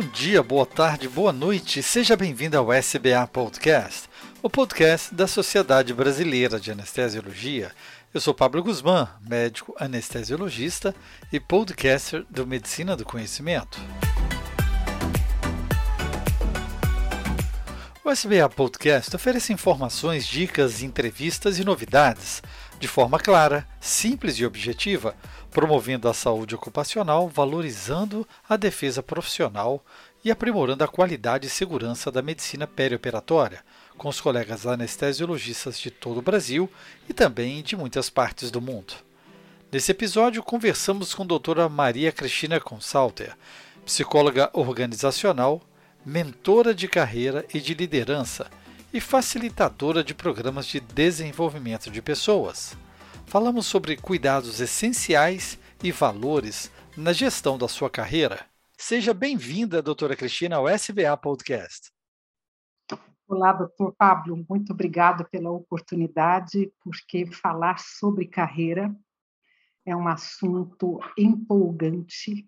Bom dia, boa tarde, boa noite. Seja bem-vindo ao SBA Podcast, o podcast da Sociedade Brasileira de Anestesiologia. Eu sou Pablo Guzmán, médico anestesiologista e podcaster do Medicina do Conhecimento. O SBA Podcast oferece informações, dicas, entrevistas e novidades de forma clara, simples e objetiva, promovendo a saúde ocupacional, valorizando a defesa profissional e aprimorando a qualidade e segurança da medicina perioperatória, com os colegas anestesiologistas de todo o Brasil e também de muitas partes do mundo. Nesse episódio, conversamos com a doutora Maria Cristina Consalter, psicóloga organizacional, mentora de carreira e de liderança e facilitadora de programas de desenvolvimento de pessoas. Falamos sobre cuidados essenciais e valores na gestão da sua carreira. Seja bem-vinda, doutora Cristina, ao SBA Podcast. Olá, doutor Pablo, muito obrigado pela oportunidade, porque falar sobre carreira é um assunto empolgante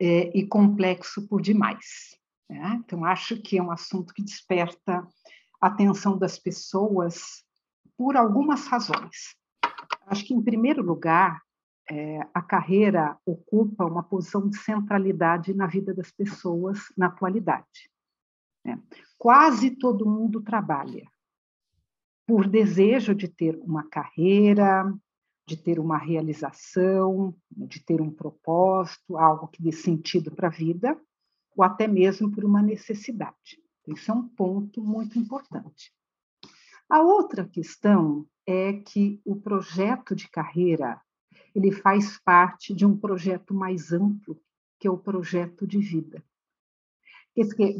é, e complexo por demais. Né? Então, acho que é um assunto que desperta a atenção das pessoas por algumas razões. Acho que, em primeiro lugar, é, a carreira ocupa uma posição de centralidade na vida das pessoas na atualidade. Né? Quase todo mundo trabalha por desejo de ter uma carreira, de ter uma realização, de ter um propósito, algo que dê sentido para a vida, ou até mesmo por uma necessidade. Isso é um ponto muito importante. A outra questão é que o projeto de carreira ele faz parte de um projeto mais amplo, que é o projeto de vida.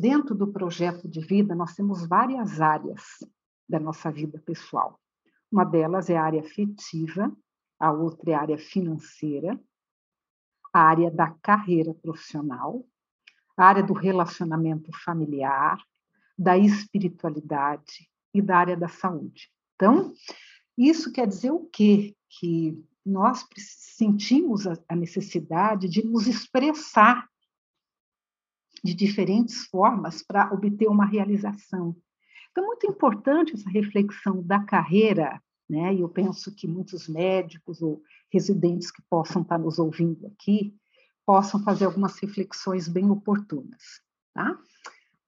Dentro do projeto de vida nós temos várias áreas da nossa vida pessoal. Uma delas é a área afetiva, a outra é a área financeira, a área da carreira profissional a área do relacionamento familiar, da espiritualidade e da área da saúde. Então, isso quer dizer o quê? Que nós sentimos a necessidade de nos expressar de diferentes formas para obter uma realização. Então, é muito importante essa reflexão da carreira, né? E eu penso que muitos médicos ou residentes que possam estar nos ouvindo aqui possam fazer algumas reflexões bem oportunas. Tá?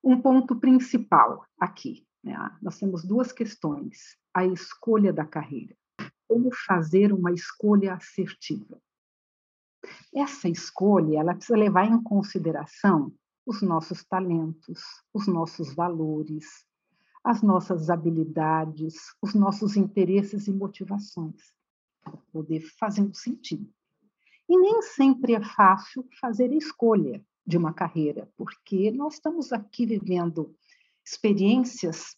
Um ponto principal aqui, né? nós temos duas questões: a escolha da carreira. Como fazer uma escolha assertiva? Essa escolha ela precisa levar em consideração os nossos talentos, os nossos valores, as nossas habilidades, os nossos interesses e motivações, para poder fazer um sentido. E nem sempre é fácil fazer a escolha de uma carreira, porque nós estamos aqui vivendo experiências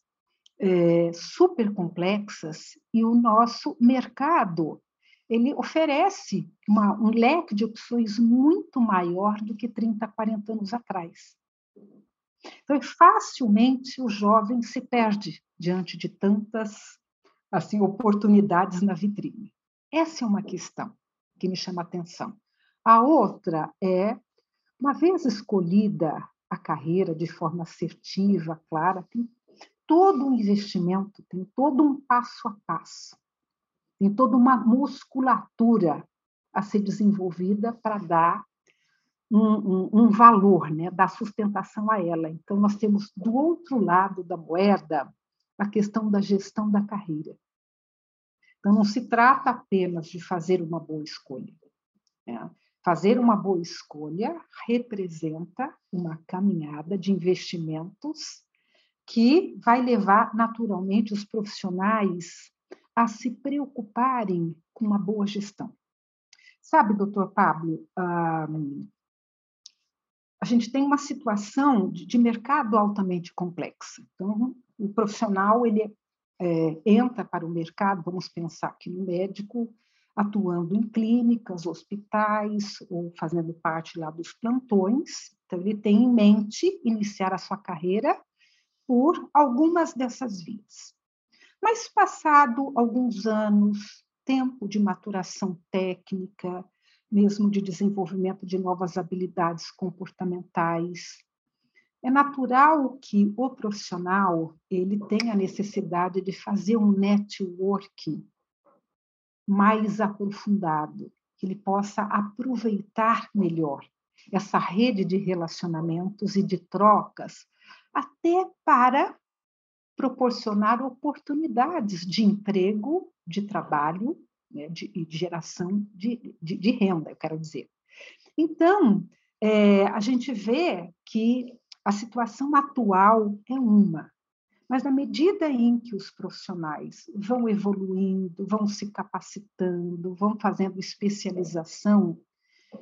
é, super complexas e o nosso mercado ele oferece uma, um leque de opções muito maior do que 30, 40 anos atrás. Então, facilmente o jovem se perde diante de tantas assim oportunidades na vitrine. Essa é uma questão que me chama a atenção. A outra é, uma vez escolhida a carreira de forma assertiva, clara, tem todo um investimento, tem todo um passo a passo, tem toda uma musculatura a ser desenvolvida para dar um, um, um, valor, né, dar sustentação a ela. Então, nós temos do outro lado da moeda a questão da gestão da carreira. Então, não se trata apenas de fazer uma boa escolha. Né? Fazer uma boa escolha representa uma caminhada de investimentos que vai levar naturalmente os profissionais a se preocuparem com uma boa gestão. Sabe, doutor Pablo, a gente tem uma situação de mercado altamente complexa. Então, o profissional ele é, entra para o mercado, vamos pensar aqui no médico, atuando em clínicas, hospitais, ou fazendo parte lá dos plantões. Então, ele tem em mente iniciar a sua carreira por algumas dessas vias. Mas, passado alguns anos, tempo de maturação técnica, mesmo de desenvolvimento de novas habilidades comportamentais. É natural que o profissional ele tenha necessidade de fazer um networking mais aprofundado, que ele possa aproveitar melhor essa rede de relacionamentos e de trocas, até para proporcionar oportunidades de emprego, de trabalho, né, de, de, geração de, de, de, renda, eu quero dizer. Então, é, a gente vê que a situação atual é uma, mas na medida em que os profissionais vão evoluindo, vão se capacitando, vão fazendo especialização,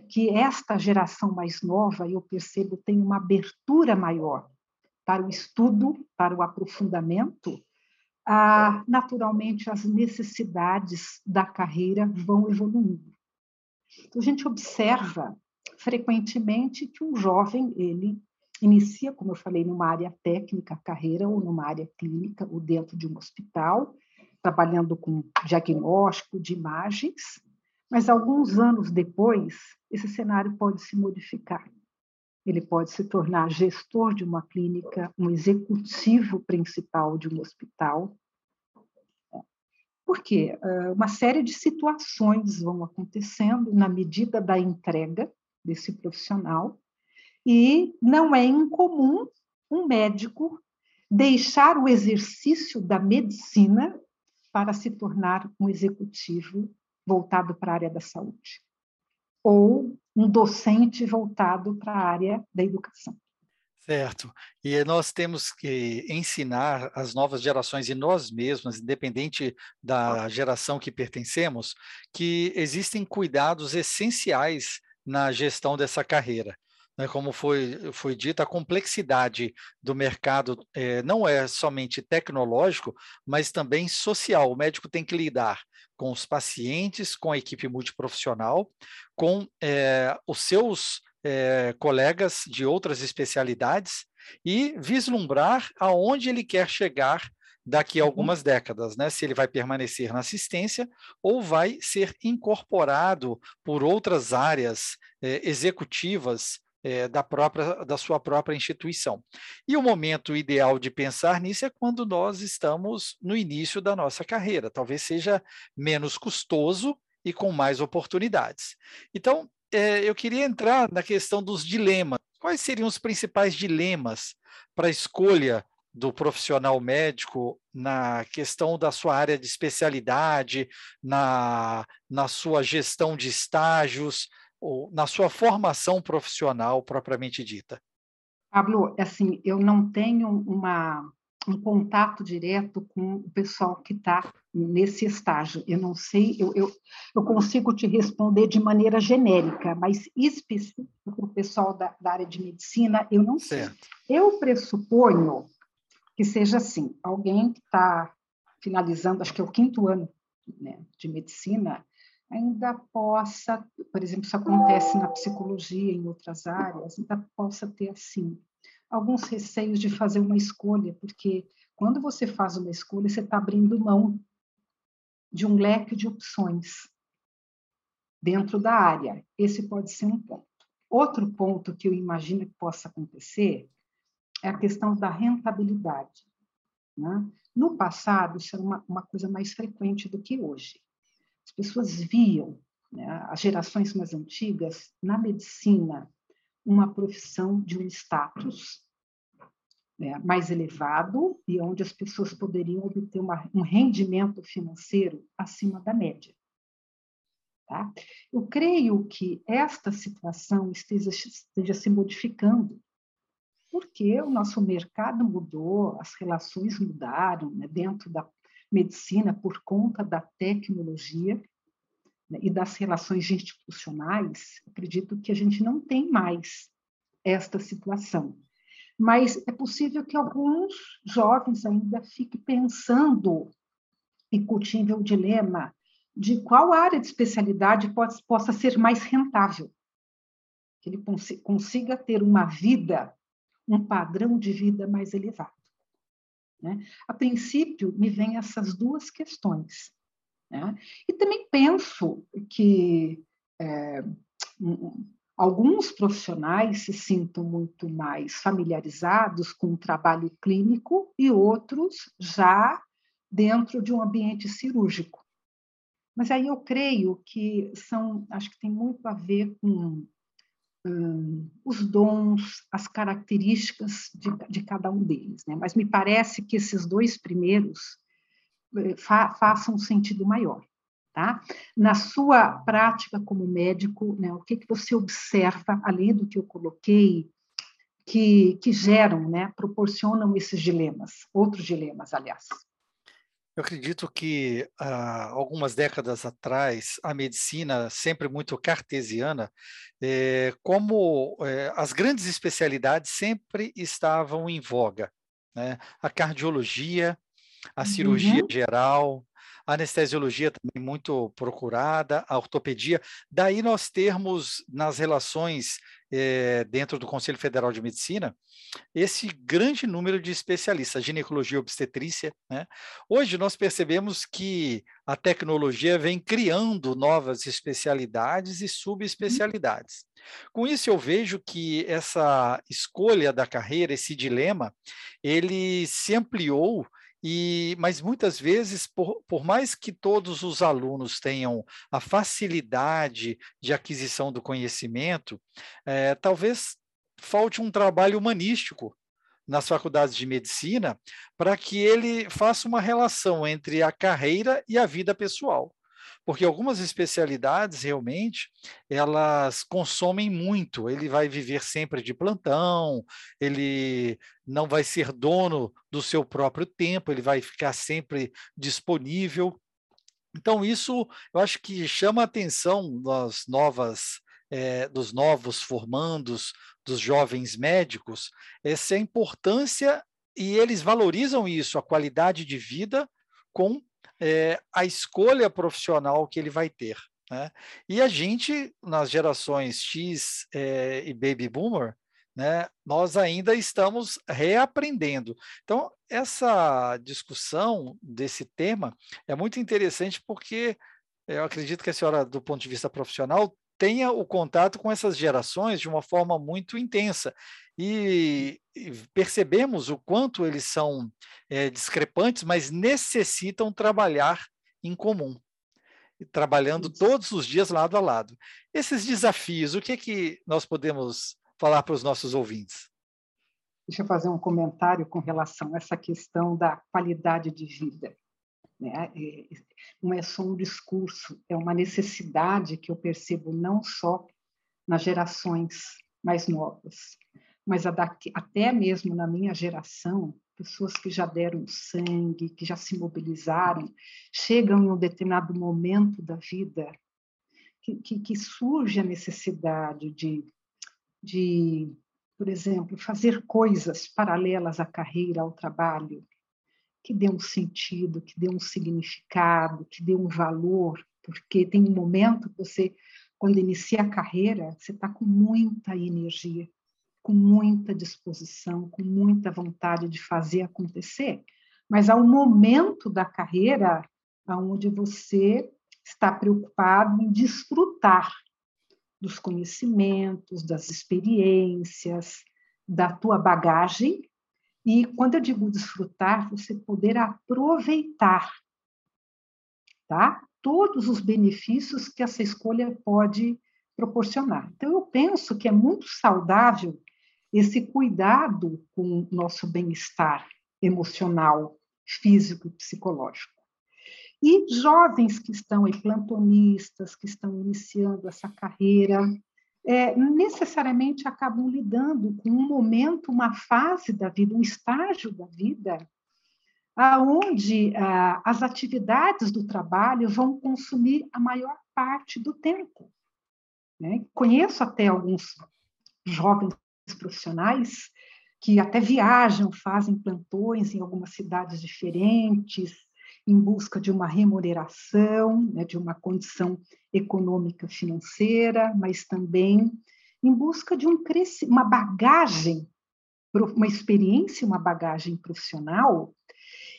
que esta geração mais nova, eu percebo, tem uma abertura maior para o estudo, para o aprofundamento, ah, naturalmente as necessidades da carreira vão evoluindo. Então, a gente observa frequentemente que um jovem ele inicia, como eu falei, numa área técnica, carreira, ou numa área clínica, ou dentro de um hospital, trabalhando com diagnóstico de imagens, mas alguns anos depois, esse cenário pode se modificar. Ele pode se tornar gestor de uma clínica, um executivo principal de um hospital. Por quê? Ah, uma série de situações vão acontecendo na medida da entrega desse profissional e não é incomum um médico deixar o exercício da medicina para se tornar um executivo voltado para a área da saúde, ou um docente voltado para a área da educação. Certo. E nós temos que ensinar as novas gerações e nós mesmos, independente da geração que pertencemos, que existem cuidados essenciais na gestão dessa carreira né, como foi, foi dito, a complexidade do mercado é, não é somente tecnológico, mas também social. O médico tem que lidar com os pacientes, com a equipe multiprofissional, com é, os seus é, colegas de outras especialidades e vislumbrar aonde ele quer chegar daqui a uhum. algumas décadas, né? Se ele vai permanecer na assistência ou vai ser incorporado por outras áreas eh, executivas é, da, própria, da sua própria instituição. E o momento ideal de pensar nisso é quando nós estamos no início da nossa carreira, talvez seja menos custoso e com mais oportunidades. Então, é, eu queria entrar na questão dos dilemas. Quais seriam os principais dilemas para a escolha do profissional médico na questão da sua área de especialidade, na, na sua gestão de estágios, ou na sua formação profissional propriamente dita? Pablo, assim, eu não tenho uma, um contato direto com o pessoal que está nesse estágio. Eu não sei, eu, eu, eu, consigo te responder de maneira genérica, mas específico para o pessoal da, da, área de medicina, eu não certo. sei. Eu pressuponho que seja assim: alguém que está finalizando, acho que é o quinto ano né, de medicina, ainda possa, por exemplo, isso acontece na psicologia, em outras áreas, ainda possa ter, assim, alguns receios de fazer uma escolha, porque quando você faz uma escolha, você está abrindo mão de um leque de opções dentro da área. Esse pode ser um ponto. Outro ponto que eu imagino que possa acontecer é a questão da rentabilidade. Né? No passado, isso era uma, uma coisa mais frequente do que hoje. As pessoas viam, né, as gerações mais antigas, na medicina, uma profissão de um status né, mais elevado e onde as pessoas poderiam obter uma, um rendimento financeiro acima da média. Tá? Eu creio que esta situação esteja, esteja se modificando, porque o nosso mercado mudou, as relações mudaram né, dentro da medicina por conta da tecnologia né, e das relações institucionais, acredito que a gente não tem mais esta situação. Mas é possível que alguns jovens ainda fiquem pensando e cultivem o dilema de qual área de especialidade pode, possa ser mais rentável, que ele consiga ter uma vida, um padrão de vida mais elevado. Né? A princípio, me vêm essas duas questões. Né? E também penso que é, alguns profissionais se sintam muito mais familiarizados com o trabalho clínico e outros já dentro de um ambiente cirúrgico. Mas aí eu creio que são, acho que tem muito a ver com hum, os dons, as características de, de, cada um deles. Né? Mas me parece que esses dois primeiros eh, fa façam um sentido maior. Tá? Na sua prática como médico, né, o que, que você observa, além do que eu coloquei, que, que geram, né, proporcionam esses dilemas, outros dilemas, aliás? Eu acredito que ah, algumas décadas atrás a medicina, sempre muito cartesiana, eh, como eh, as grandes especialidades sempre estavam em voga. Né? A cardiologia, a cirurgia uhum. geral, anestesiologia também muito procurada, a ortopedia. Daí nós termos nas relações é, dentro do Conselho Federal de Medicina esse grande número de especialistas, ginecologia e obstetrícia. Né? Hoje nós percebemos que a tecnologia vem criando novas especialidades e subespecialidades. Com isso eu vejo que essa escolha da carreira, esse dilema, ele se ampliou e, mas muitas vezes, por, por mais que todos os alunos tenham a facilidade de aquisição do conhecimento, é, talvez falte um trabalho humanístico nas faculdades de medicina para que ele faça uma relação entre a carreira e a vida pessoal porque algumas especialidades realmente elas consomem muito. Ele vai viver sempre de plantão, ele não vai ser dono do seu próprio tempo, ele vai ficar sempre disponível. Então isso eu acho que chama a atenção das novas é, dos novos formandos, dos jovens médicos, essa importância e eles valorizam isso, a qualidade de vida com é, a escolha profissional que ele vai ter. Né? E a gente, nas gerações X é, e Baby Boomer, né, nós ainda estamos reaprendendo. Então, essa discussão desse tema é muito interessante porque eu acredito que a senhora, do ponto de vista profissional, tenha o contato com essas gerações de uma forma muito intensa. E, percebemos o quanto eles são é, discrepantes, mas necessitam trabalhar em comum, trabalhando todos os dias lado a lado. Esses desafios, o que, é que nós podemos falar para os nossos ouvintes? Deixa eu fazer um comentário com relação a essa questão da qualidade de vida. Né? Não é só um discurso, é uma necessidade que eu percebo não só nas gerações mais novas, mas até mesmo na minha geração, pessoas que já deram sangue, que já se mobilizaram, chegam em um determinado momento da vida que, que, que surge a necessidade de, de, por exemplo, fazer coisas paralelas à carreira, ao trabalho, que dê um sentido, que dê um significado, que dê um valor, porque tem um momento que você, quando inicia a carreira, você está com muita energia, com muita disposição, com muita vontade de fazer acontecer, mas há um momento da carreira onde você está preocupado em desfrutar dos conhecimentos, das experiências, da tua bagagem e quando eu digo desfrutar, você poder aproveitar, tá? Todos os benefícios que essa escolha pode proporcionar. Então, eu penso que é muito saudável esse cuidado com o nosso bem-estar emocional, físico e psicológico. E jovens que estão aí, plantonistas, que estão iniciando essa carreira, é, necessariamente acabam lidando com um momento, uma fase da vida, um estágio da vida, aonde ah, as atividades do trabalho vão consumir a maior parte do tempo. Né? Conheço até alguns jovens profissionais que até viajam, fazem plantões em algumas cidades diferentes, em busca de uma remuneração, né, de uma condição econômica financeira, mas também em busca de um uma bagagem, uma experiência, uma bagagem profissional,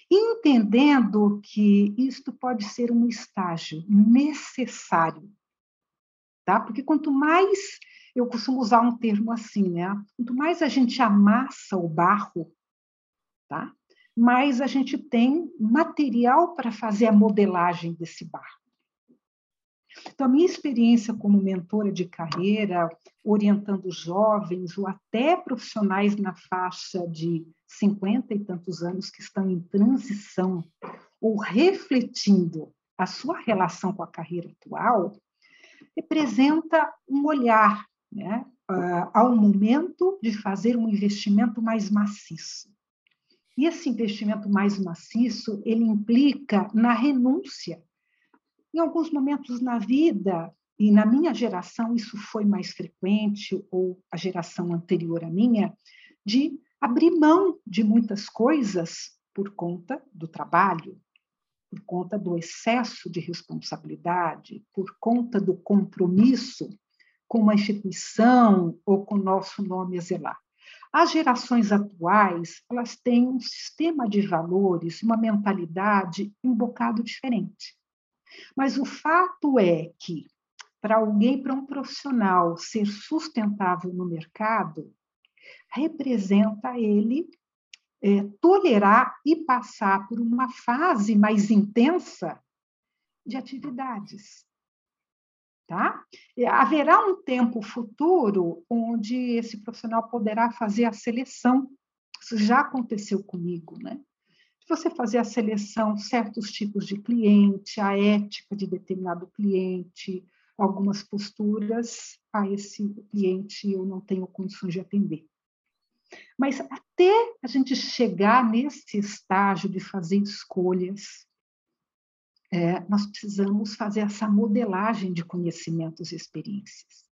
entendendo que isto pode ser um estágio necessário, tá? Porque quanto mais eu costumo usar um termo assim, né? Quanto mais a gente amassa o barro, tá? Mais a gente tem material para fazer a modelagem desse barro. Então, a minha experiência como mentora de carreira, orientando jovens ou até profissionais na faixa de 50 e tantos anos que estão em transição ou refletindo a sua relação com a carreira atual, representa um olhar né, ao momento de fazer um investimento mais maciço. E esse investimento mais maciço, ele implica na renúncia. Em alguns momentos na vida, e na minha geração isso foi mais frequente, ou a geração anterior à minha, de abrir mão de muitas coisas por conta do trabalho, por conta do excesso de responsabilidade, por conta do compromisso com uma instituição ou com o nosso nome a zelar. As gerações atuais, elas têm um sistema de valores, uma mentalidade um bocado diferente. Mas o fato é que, para alguém, para um profissional ser sustentável no mercado, representa ele é, tolerar e passar por uma fase mais intensa de atividades. Tá? Haverá um tempo futuro onde esse profissional poderá fazer a seleção. Isso já aconteceu comigo, né? Você fazer a seleção, certos tipos de cliente, a ética de determinado cliente, algumas posturas, a esse cliente eu não tenho condições de atender. Mas até a gente chegar nesse estágio de fazer escolhas, é, nós precisamos fazer essa modelagem de conhecimentos e experiências.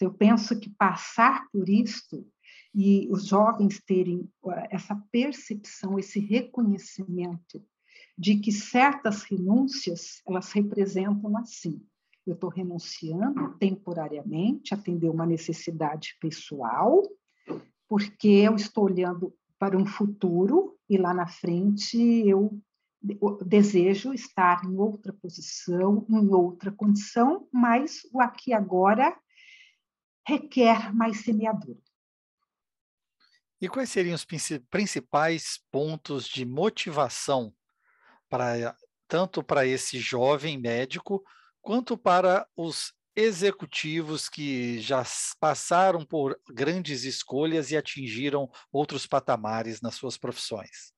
Eu penso que passar por isto e os jovens terem essa percepção, esse reconhecimento de que certas renúncias elas representam assim. Eu estou renunciando temporariamente, atender uma necessidade pessoal, porque eu estou olhando para um futuro e lá na frente eu desejo estar em outra posição, em outra condição, mas o aqui agora requer mais semeadura. E quais seriam os principais pontos de motivação para tanto para esse jovem médico quanto para os executivos que já passaram por grandes escolhas e atingiram outros patamares nas suas profissões?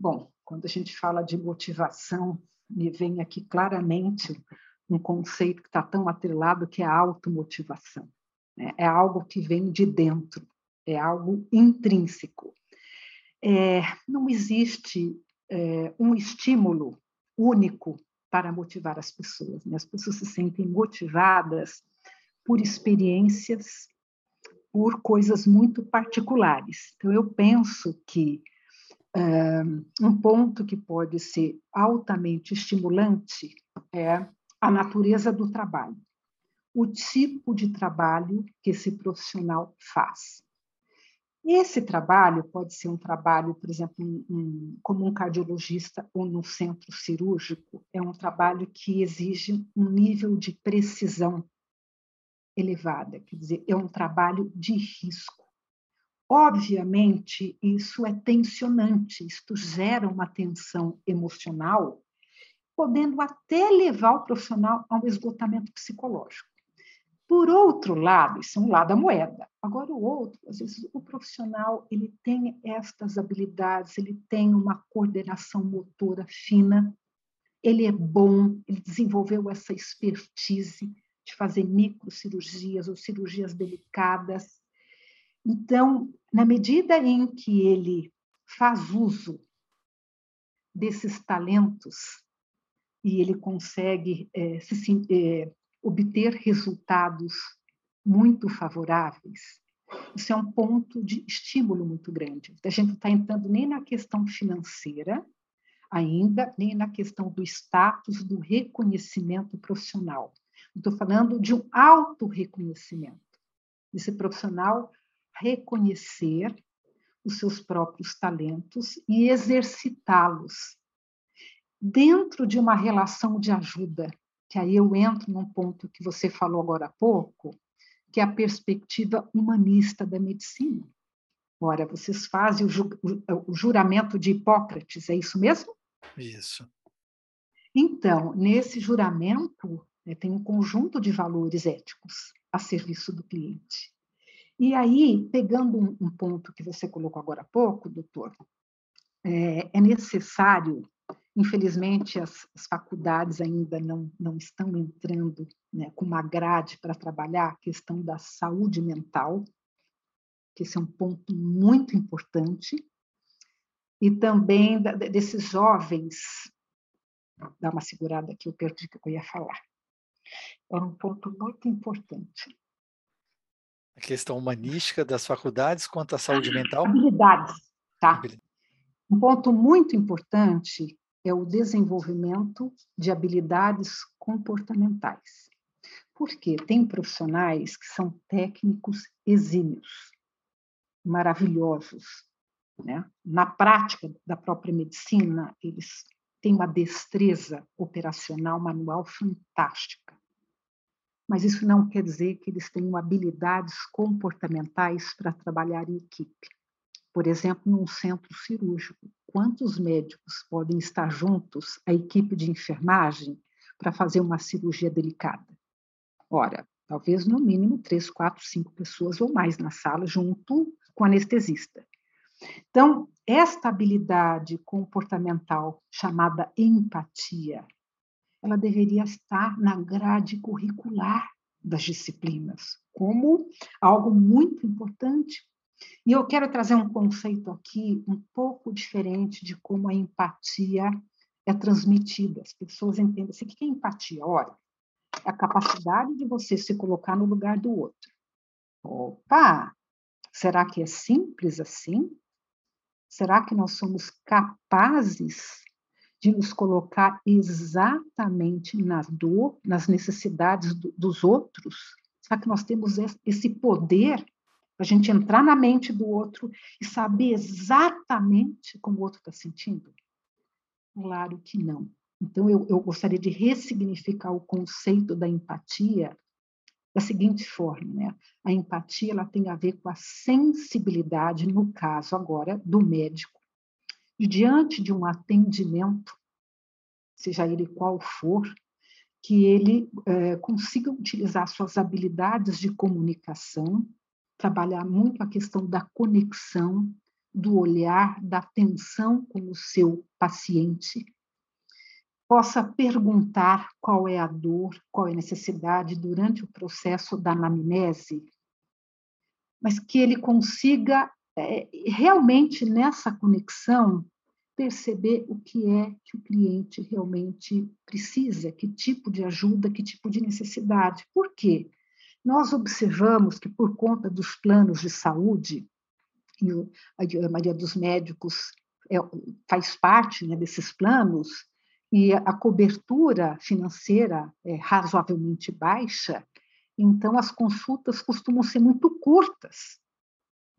Bom, quando a gente fala de motivação, me vem aqui claramente um conceito que está tão atrelado que é a automotivação. Né? É algo que vem de dentro, é algo intrínseco. É, não existe é, um estímulo único para motivar as pessoas. Né? As pessoas se sentem motivadas por experiências, por coisas muito particulares. Então, eu penso que um ponto que pode ser altamente estimulante é a natureza do trabalho, o tipo de trabalho que esse profissional faz. Esse trabalho pode ser um trabalho, por exemplo, um, como um cardiologista ou no centro cirúrgico, é um trabalho que exige um nível de precisão elevada, quer dizer, é um trabalho de risco. Obviamente, isso é tensionante, isto gera uma tensão emocional, podendo até levar o profissional a um esgotamento psicológico. Por outro lado, isso é um lado da moeda. Agora, o outro, às vezes, o profissional ele tem estas habilidades, ele tem uma coordenação motora fina, ele é bom, ele desenvolveu essa expertise de fazer microcirurgias ou cirurgias delicadas. Então, na medida em que ele faz uso desses talentos e ele consegue é, se, é, obter resultados muito favoráveis, isso é um ponto de estímulo muito grande. A gente não está entrando nem na questão financeira ainda, nem na questão do status, do reconhecimento profissional. Estou falando de um auto-reconhecimento. Esse profissional reconhecer os seus próprios talentos e exercitá-los dentro de uma relação de ajuda, que aí eu entro num ponto que você falou agora há pouco, que é a perspectiva humanista da medicina. Ora, vocês fazem o, ju o juramento de Hipócrates, é isso mesmo? Isso. Então, nesse juramento, né, tem um conjunto de valores éticos a serviço do cliente. E aí, pegando um, um ponto que você colocou agora há pouco, doutor, é, é necessário Infelizmente, as, as, faculdades ainda não, não estão entrando né, com uma grade para trabalhar a questão da saúde mental, que esse é um ponto muito importante, e também da, desses jovens. Dá uma segurada aqui, eu perdi o que eu ia falar. Era um ponto muito importante. A questão humanística das faculdades quanto à saúde mental? Habilidades, tá? Um ponto muito importante é o desenvolvimento de habilidades comportamentais. Porque tem profissionais que são técnicos exímios, maravilhosos. Né? Na prática da própria medicina, eles têm uma destreza operacional manual fantástica. Mas isso não quer dizer que eles tenham habilidades comportamentais para trabalhar em equipe. Por exemplo, num centro cirúrgico, quantos médicos podem estar juntos, a equipe de enfermagem, para fazer uma cirurgia delicada? Ora, talvez no mínimo três, quatro, cinco pessoas ou mais na sala, junto com o anestesista. Então, esta habilidade comportamental chamada empatia, ela deveria estar na grade curricular das disciplinas, como algo muito importante e eu quero trazer um conceito aqui um pouco diferente de como a empatia é transmitida. As pessoas entendem assim, o que é empatia? Olha, é a capacidade de você se colocar no lugar do outro. Opa! Será que é simples assim? Será que nós somos capazes de nos colocar exatamente na dor, nas necessidades do, dos outros? Será que nós temos esse poder a gente entrar na mente do outro e saber exatamente como o outro está sentindo? Claro que não. Então, eu, eu gostaria de ressignificar o conceito da empatia da seguinte forma, né? A empatia ela tem a ver com a sensibilidade, no caso agora do médico, e diante de um atendimento, seja ele qual for, que ele é, consiga utilizar suas habilidades de comunicação trabalhar muito a questão da conexão, do olhar, da atenção com o seu paciente, possa perguntar qual é a dor, qual é a necessidade durante o processo da anamnese, mas que ele consiga é, realmente nessa conexão perceber o que é que o cliente realmente precisa, que tipo de ajuda, que tipo de necessidade. Por quê? Nós observamos que, por conta dos planos de saúde, e a maioria dos médicos é, faz parte né, desses planos, e a cobertura financeira é razoavelmente baixa, então as consultas costumam ser muito curtas.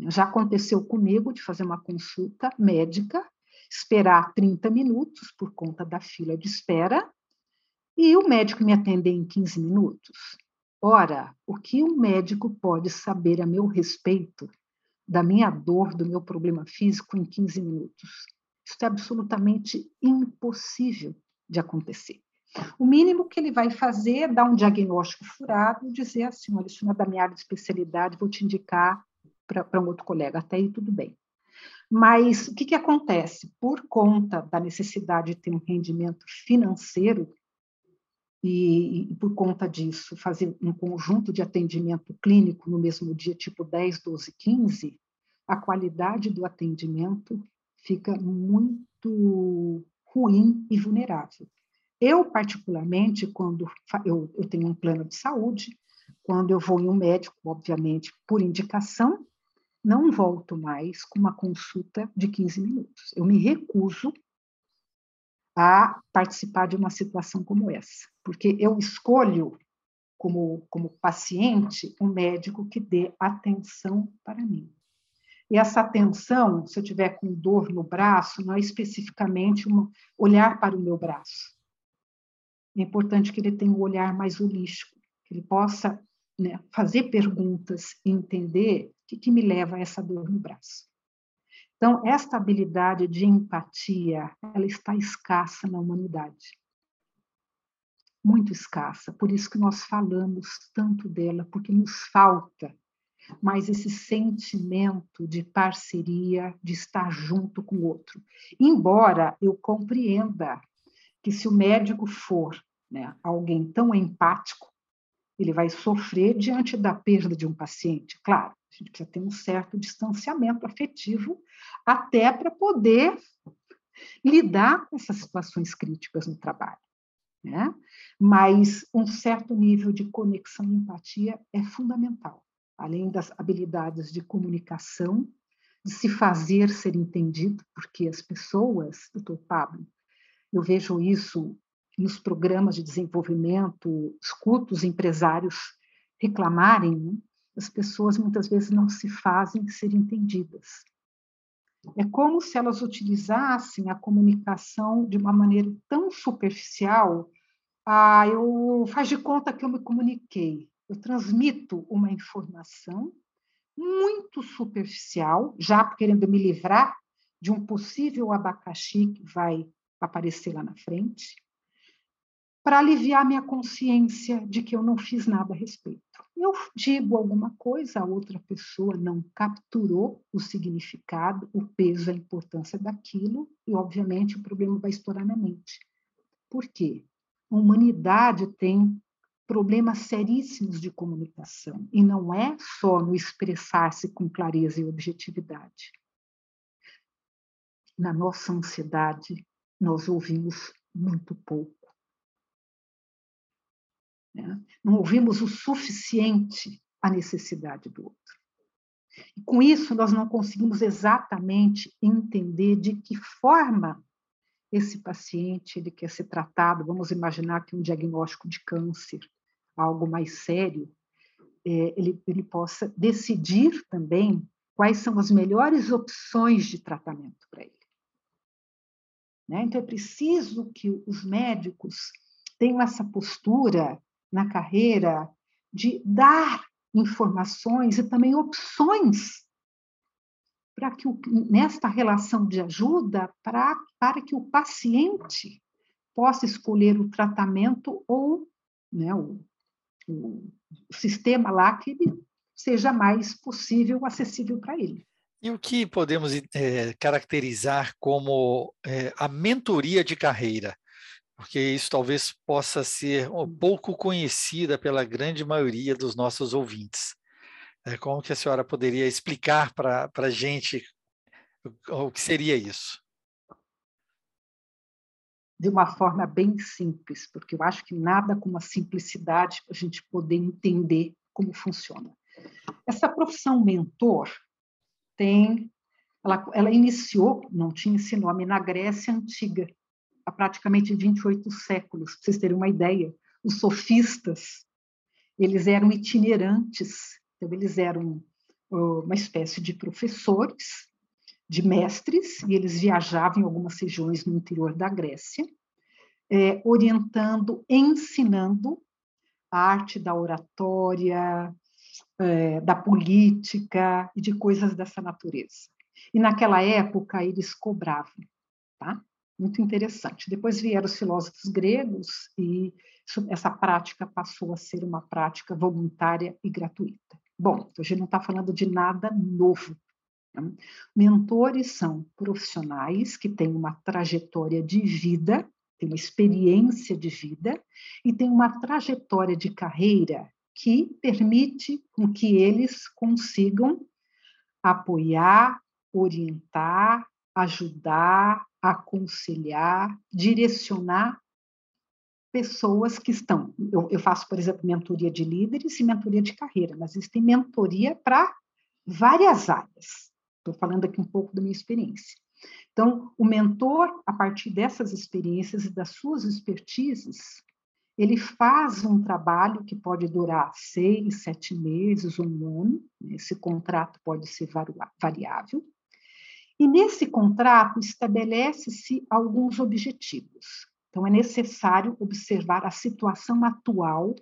Já aconteceu comigo de fazer uma consulta médica, esperar 30 minutos por conta da fila de espera, e o médico me atender em 15 minutos. Ora, o que um médico pode saber a meu respeito da minha dor, do meu problema físico em 15 minutos? Isso é absolutamente impossível de acontecer. O mínimo que ele vai fazer é dar um diagnóstico furado e dizer assim: olha, isso não é da minha área de especialidade, vou te indicar para um outro colega. Até aí tudo bem. Mas o que, que acontece? Por conta da necessidade de ter um rendimento financeiro, e, e, por conta disso, fazer um conjunto de atendimento clínico no mesmo dia, tipo 10, 12, 15, a qualidade do atendimento fica muito ruim e vulnerável. Eu, particularmente, quando eu, eu tenho um plano de saúde, quando eu vou em um médico, obviamente, por indicação, não volto mais com uma consulta de 15 minutos. Eu me recuso a participar de uma situação como essa, porque eu escolho como, como paciente um médico que dê atenção para mim. E essa atenção, se eu tiver com dor no braço, não é especificamente um olhar para o meu braço. é importante que ele tenha um olhar mais holístico, que ele possa né, fazer perguntas e entender que, que me leva a essa dor no braço. Então, esta habilidade de empatia, ela está escassa na humanidade. Muito escassa. Por isso que nós falamos tanto dela, porque nos falta mais esse sentimento de parceria, de estar junto com o outro. Embora eu compreenda que se o médico for né, alguém tão empático, ele vai sofrer diante da perda de um paciente. Claro, a gente precisa ter um certo distanciamento afetivo até para poder lidar com essas situações críticas no trabalho. Né? Mas um certo nível de conexão e empatia é fundamental, além das habilidades de comunicação, de se fazer ser entendido, porque as pessoas, doutor Pablo, eu vejo isso nos programas de desenvolvimento, escuto os empresários reclamarem, né? As pessoas muitas vezes não se fazem ser entendidas. É como se elas utilizassem a comunicação de uma maneira tão superficial. Ah, eu faz de conta que eu me comuniquei. Eu transmito uma informação muito superficial, já querendo me livrar de um possível abacaxi que vai aparecer lá na frente para aliviar minha consciência de que eu não fiz nada a respeito. Eu digo alguma coisa, a outra pessoa não capturou o significado, o peso, a importância daquilo, e, obviamente, o problema vai estourar na mente. Por quê? A humanidade tem problemas seríssimos de comunicação, e não é só no expressar-se com clareza e objetividade. Na nossa ansiedade, nós ouvimos muito pouco né? Não ouvimos o suficiente a necessidade do outro. E com isso, nós não conseguimos exatamente entender de que forma esse paciente ele quer ser tratado. Vamos imaginar que um diagnóstico de câncer, algo mais sério, é, ele, ele possa decidir também quais são as melhores opções de tratamento para ele. Né? Então, é preciso que os médicos tenham essa postura na carreira de dar informações e também opções para que o, nesta relação de ajuda para, para que o paciente possa escolher o tratamento ou né, o, o, sistema lá que seja mais possível, acessível para ele. E o que podemos é, caracterizar como é, a mentoria de carreira? Porque isso talvez possa ser pouco conhecida pela grande maioria dos nossos ouvintes. É, como que a senhora poderia explicar para a gente o, o que seria isso? De uma forma bem simples, porque eu acho que nada como a simplicidade para a gente poder entender como funciona. Essa profissão mentor tem, ela, ela iniciou, não tinha esse nome, na Grécia Antiga, há praticamente 28 séculos, para vocês terem uma ideia. Os sofistas, eles eram itinerantes, então eles eram uma espécie de professores, de mestres, e eles viajavam em algumas regiões no interior da Grécia, é, orientando, ensinando a arte da oratória, é, da política e de coisas dessa natureza. E naquela época eles cobravam, tá? Muito interessante. Depois vieram os filósofos gregos e essa prática passou a ser uma prática voluntária e gratuita. Bom, a gente não está falando de nada novo. Né? Mentores são profissionais que têm uma trajetória de vida, têm uma experiência de vida e têm uma trajetória de carreira que permite com que eles consigam apoiar, orientar, ajudar, aconselhar, direcionar pessoas que estão. Eu, eu, faço, por exemplo, mentoria de líderes e mentoria de carreira, mas existem mentoria para várias áreas. Estou falando aqui um pouco da minha experiência. Então, o mentor, a partir dessas experiências e das suas expertises, ele faz um trabalho que pode durar seis, sete meses, um ano. Esse contrato pode ser variável. E nesse contrato estabelece-se alguns objetivos. Então, é necessário observar a situação atual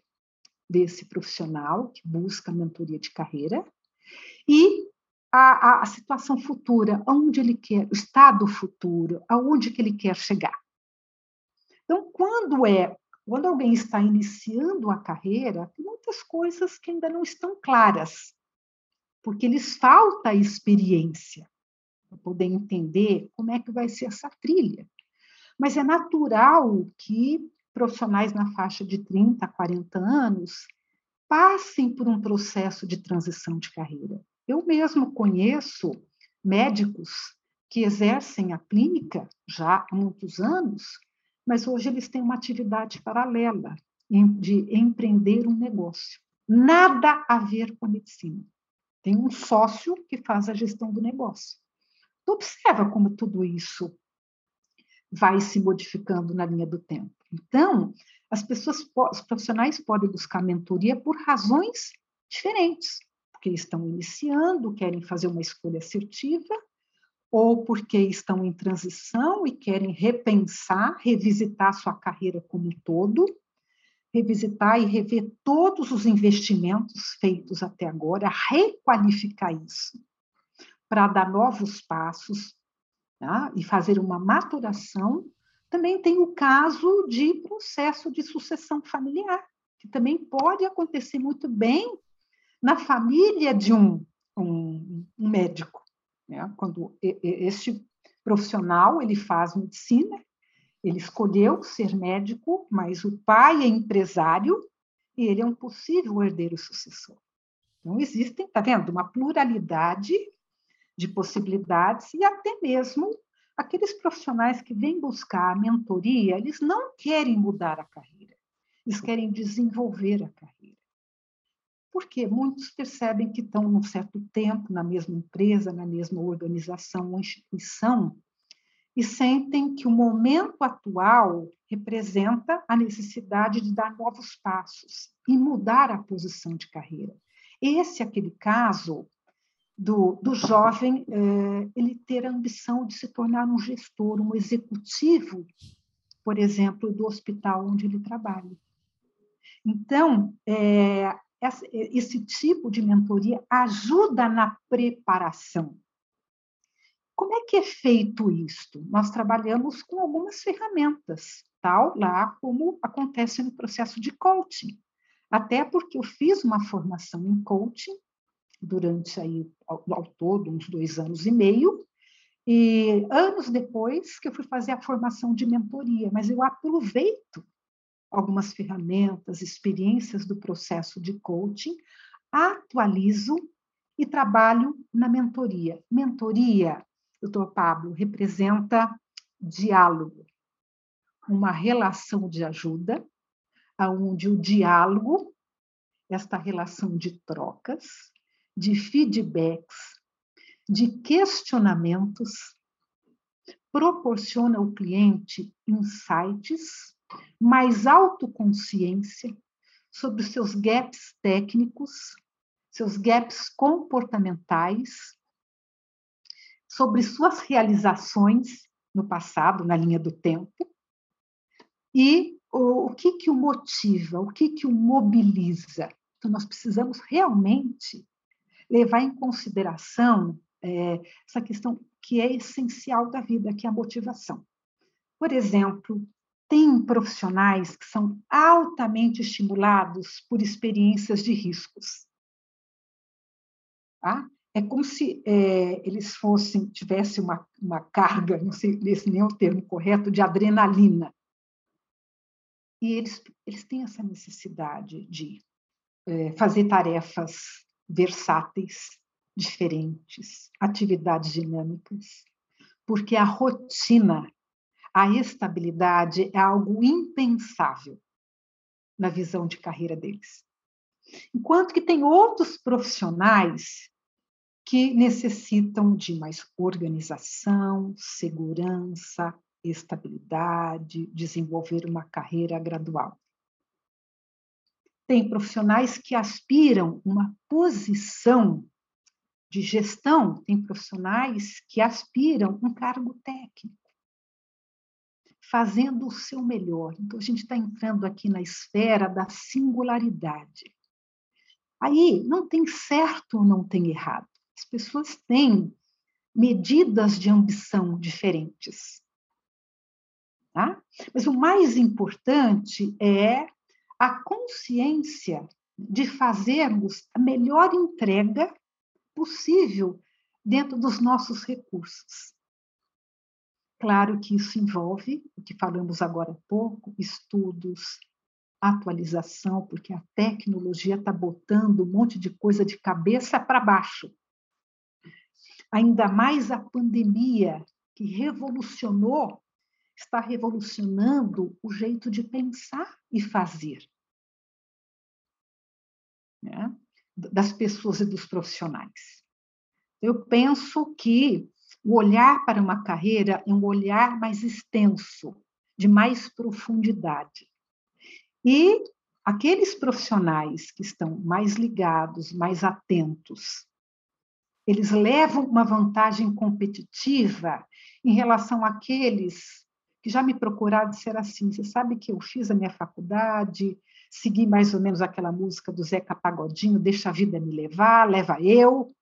desse profissional que busca mentoria de carreira e a, a, a situação futura, aonde ele quer, o estado futuro, aonde que ele quer chegar. Então, quando é quando alguém está iniciando a carreira, tem muitas coisas que ainda não estão claras, porque lhes falta experiência para poder entender como é que vai ser essa trilha. Mas é natural que profissionais na faixa de 30 a 40 anos passem por um processo de transição de carreira. Eu mesmo conheço médicos que exercem a clínica já há muitos anos, mas hoje eles têm uma atividade paralela de empreender um negócio. Nada a ver com a medicina. Tem um sócio que faz a gestão do negócio. Tu observa como tudo isso vai se modificando na linha do tempo. Então, as pessoas, os profissionais podem buscar mentoria por razões diferentes porque estão iniciando, querem fazer uma escolha assertiva, ou porque estão em transição e querem repensar, revisitar sua carreira como um todo, revisitar e rever todos os investimentos feitos até agora, requalificar isso, para dar novos passos tá? e fazer uma maturação. Também tem o caso de processo de sucessão familiar, que também pode acontecer muito bem na família de um, um, um médico. Né? Quando este profissional ele faz medicina, ele escolheu ser médico, mas o pai é empresário e ele é um possível herdeiro sucessor. Então, existem, está vendo, uma pluralidade de possibilidades e até mesmo aqueles profissionais que vêm buscar a mentoria, eles não querem mudar a carreira, eles querem desenvolver a carreira porque muitos percebem que estão um certo tempo na mesma empresa, na mesma organização ou instituição, e sentem que o momento atual representa a necessidade de dar novos passos e mudar a posição de carreira. Esse é aquele caso do, do jovem é, ele ter a ambição de se tornar um gestor, um executivo, por exemplo, do hospital onde ele trabalha. Então, é, esse tipo de mentoria ajuda na preparação. Como é que é feito isto? Nós trabalhamos com algumas ferramentas, tal lá como acontece no processo de coaching. Até porque eu fiz uma formação em coaching durante aí ao, ao todo uns dois anos e meio, e anos depois que eu fui fazer a formação de mentoria, mas eu aproveito algumas ferramentas, experiências do processo de coaching, atualizo e trabalho na mentoria. Mentoria, doutor Pablo, representa diálogo, uma relação de ajuda, onde o diálogo, esta relação de trocas, de feedbacks, de questionamentos, proporciona ao cliente insights mais autoconsciência sobre os seus gaps técnicos, seus gaps comportamentais, sobre suas realizações no passado, na linha do tempo, e o, o que, que o motiva, o que, que o mobiliza. Então, nós precisamos realmente levar em consideração é, essa questão que é essencial da vida, que é a motivação. Por exemplo, tem profissionais que são altamente estimulados por experiências de riscos. Tá? É como se é, eles fossem, tivessem uma, uma carga, não sei se nem é o termo correto, de adrenalina. E eles, eles têm essa necessidade de é, fazer tarefas versáteis, diferentes, atividades dinâmicas, porque a rotina a estabilidade é algo impensável na visão de carreira deles. Enquanto que tem outros profissionais que necessitam de mais organização, segurança, estabilidade, desenvolver uma carreira gradual. Tem profissionais que aspiram uma posição de gestão, tem profissionais que aspiram um cargo técnico fazendo o seu melhor. Então, a gente está entrando aqui na esfera da singularidade. Aí não tem certo ou não tem errado. As pessoas têm medidas de ambição diferentes. Tá? Mas o mais importante é a consciência de fazermos a melhor entrega possível dentro dos nossos recursos. Claro que isso envolve, o que falamos agora há pouco, estudos, atualização, porque a tecnologia está botando um monte de coisa de cabeça para baixo. Ainda mais a pandemia, que revolucionou, está revolucionando o jeito de pensar e fazer. Né? Das pessoas e dos profissionais. Eu penso que o olhar para uma carreira é um olhar mais extenso, de mais profundidade. E aqueles profissionais que estão mais ligados, mais atentos, eles levam uma vantagem competitiva em relação àqueles que já me procuraram dizer assim: você sabe que eu fiz a minha faculdade, segui mais ou menos aquela música do Zeca Pagodinho, deixa a vida me levar, leva eu.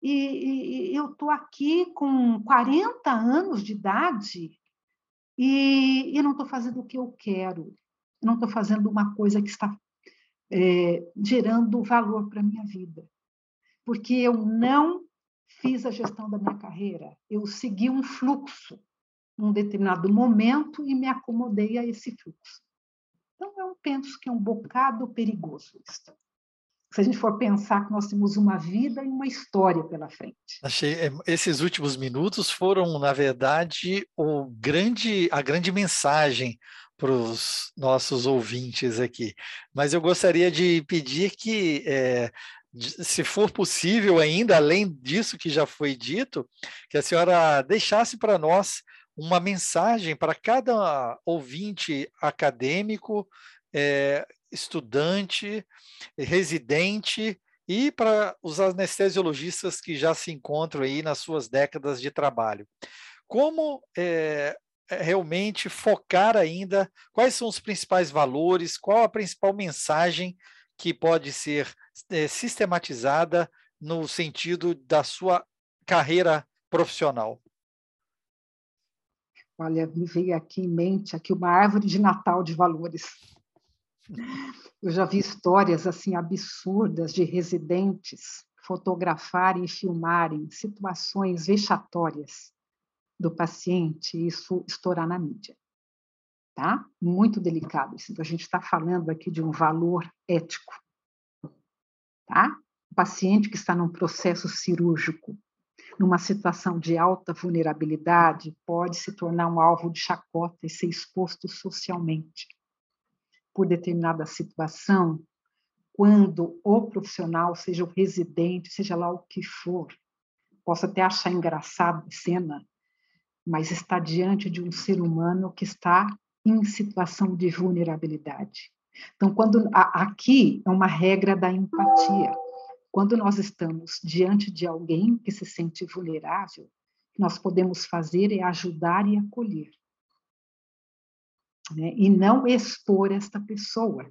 E, e eu estou aqui com 40 anos de idade e eu não estou fazendo o que eu quero. Eu não estou fazendo uma coisa que está é, gerando valor para a minha vida. Porque eu não fiz a gestão da minha carreira, eu segui um fluxo num determinado momento e me acomodei a esse fluxo. Então, eu penso que é um bocado perigoso isso se a gente for pensar que nós temos uma vida e uma história pela frente. Achei é, esses últimos minutos foram, na verdade, o grande, a grande mensagem para os nossos ouvintes aqui. Mas eu gostaria de pedir que, é, se for possível ainda, além disso que já foi dito, que a senhora deixasse para nós uma mensagem para cada ouvinte acadêmico é, estudante, residente e para os anestesiologistas que já se encontram aí nas suas décadas de trabalho. Como é, realmente focar ainda quais são os principais valores, qual a principal mensagem que pode ser é, sistematizada no sentido da sua carreira profissional? Olha, me veio aqui em mente aqui uma árvore de Natal de valores. Eu já vi histórias assim absurdas de residentes fotografarem e filmarem situações vexatórias do paciente e isso estourar na mídia. Tá? Muito delicado. A gente está falando aqui de um valor ético. Tá? O paciente que está num processo cirúrgico, numa situação de alta vulnerabilidade, pode se tornar um alvo de chacota e ser exposto socialmente por determinada situação, quando o profissional, seja o residente, seja lá o que for, possa até achar engraçado a cena, mas está diante de um ser humano que está em situação de vulnerabilidade. Então, quando aqui é uma regra da empatia. Quando nós estamos diante de alguém que se sente vulnerável, nós podemos fazer é ajudar e acolher né? e não expor esta pessoa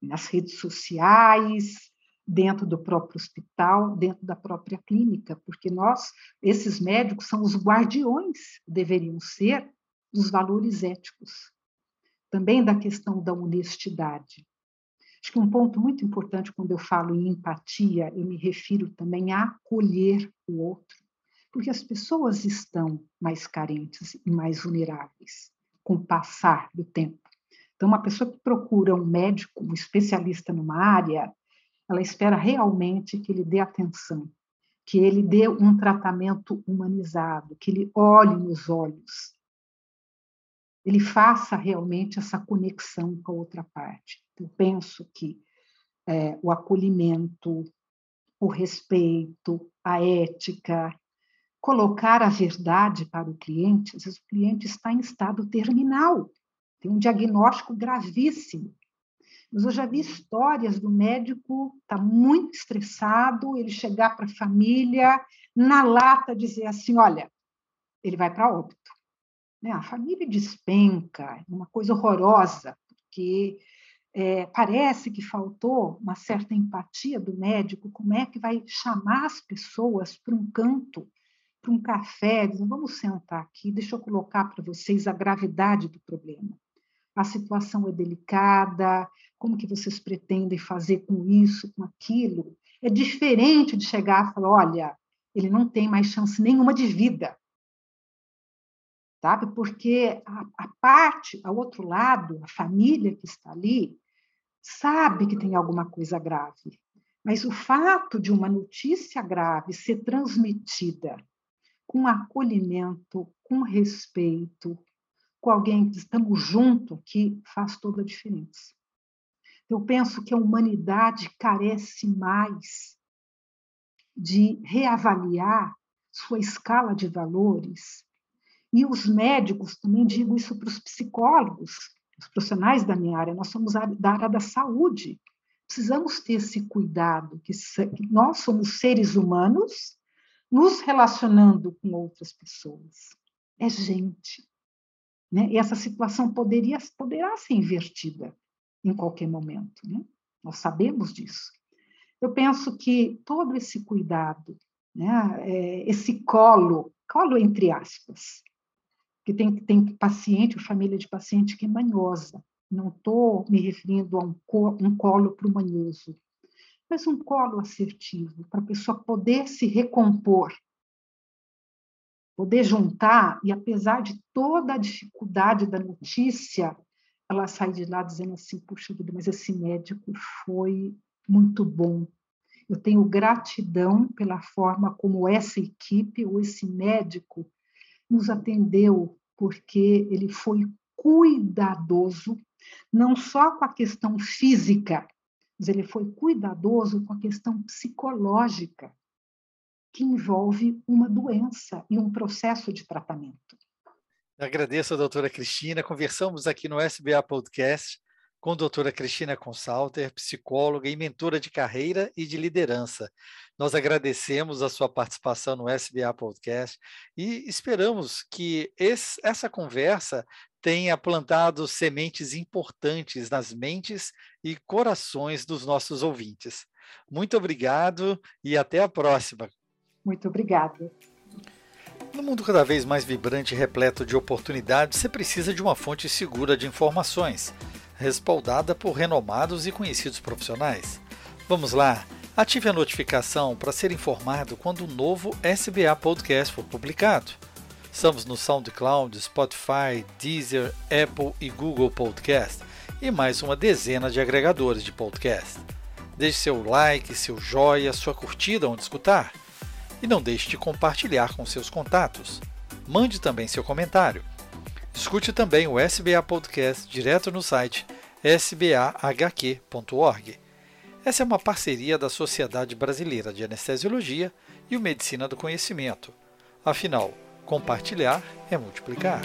nas redes sociais, dentro do próprio hospital, dentro da própria clínica, porque nós, esses médicos, são os guardiões, deveriam ser, dos valores éticos, também da questão da honestidade. Acho que um ponto muito importante quando eu falo em empatia, eu me refiro também a acolher o outro, porque as pessoas estão mais carentes e mais vulneráveis com o passar do tempo. Então, uma pessoa que procura um médico, um especialista numa área, ela espera realmente que ele dê atenção, que ele dê um tratamento humanizado, que ele olhe nos olhos, ele faça realmente essa conexão com a outra parte. Eu penso que é, o acolhimento, o respeito, a ética, colocar a verdade para o cliente, às vezes o cliente está em estado terminal, tem um diagnóstico gravíssimo. Mas eu já vi histórias do médico tá muito estressado, ele chegar para a família, na lata, dizer assim: olha, ele vai para óbito. Né? A família despenca, é uma coisa horrorosa, porque é, parece que faltou uma certa empatia do médico, como é que vai chamar as pessoas para um canto, para um café, vamos sentar aqui, deixa eu colocar para vocês a gravidade do problema. A situação é delicada, como que vocês pretendem fazer com isso, com aquilo? É diferente de chegar e falar, olha, ele não tem mais chance nenhuma de vida, sabe? Porque a, a parte, ao outro lado, a família que está ali, sabe que tem alguma coisa grave. Mas o fato de uma notícia grave ser transmitida com acolhimento, com respeito, com alguém que estamos junto, que faz toda a diferença. Eu penso que a humanidade carece mais de reavaliar sua escala de valores e os médicos, também digo isso para os psicólogos, os profissionais da minha área, nós somos da área da saúde. Precisamos ter esse cuidado, que nós somos seres humanos nos relacionando com outras pessoas. É gente. Né? E essa situação poderia, poderá ser invertida em qualquer momento. Né? Nós sabemos disso. Eu penso que todo esse cuidado, né, é, esse colo, colo entre aspas, que tem, tem paciente, família de paciente que é manhosa. Não estou me referindo a um, um colo para o manhoso, mas um colo assertivo, para a pessoa poder se recompor, poder juntar, e apesar de toda a dificuldade da notícia, ela sai de lá dizendo assim: puxa vida, mas esse médico foi muito bom. Eu tenho gratidão pela forma como essa equipe ou esse médico nos atendeu, porque ele foi cuidadoso, não só com a questão física, mas ele foi cuidadoso com a questão psicológica, que envolve uma doença e um processo de tratamento. Agradeço a doutora Cristina. Conversamos aqui no SBA Podcast com a doutora Cristina Consalter, psicóloga e mentora de carreira e de liderança. Nós agradecemos a sua participação no SBA Podcast e esperamos que esse, essa conversa tenha plantado sementes importantes nas mentes e corações dos nossos ouvintes. Muito obrigado e até a próxima. Muito obrigada. No mundo cada vez mais vibrante e repleto de oportunidades, você precisa de uma fonte segura de informações, respaldada por renomados e conhecidos profissionais. Vamos lá! Ative a notificação para ser informado quando o um novo SBA Podcast for publicado. Estamos no SoundCloud, Spotify, Deezer, Apple e Google Podcast e mais uma dezena de agregadores de podcast. Deixe seu like, seu joia, sua curtida onde escutar. E não deixe de compartilhar com seus contatos. Mande também seu comentário. Escute também o SBA Podcast direto no site sbahq.org. Essa é uma parceria da Sociedade Brasileira de Anestesiologia e o Medicina do Conhecimento. Afinal, compartilhar é multiplicar.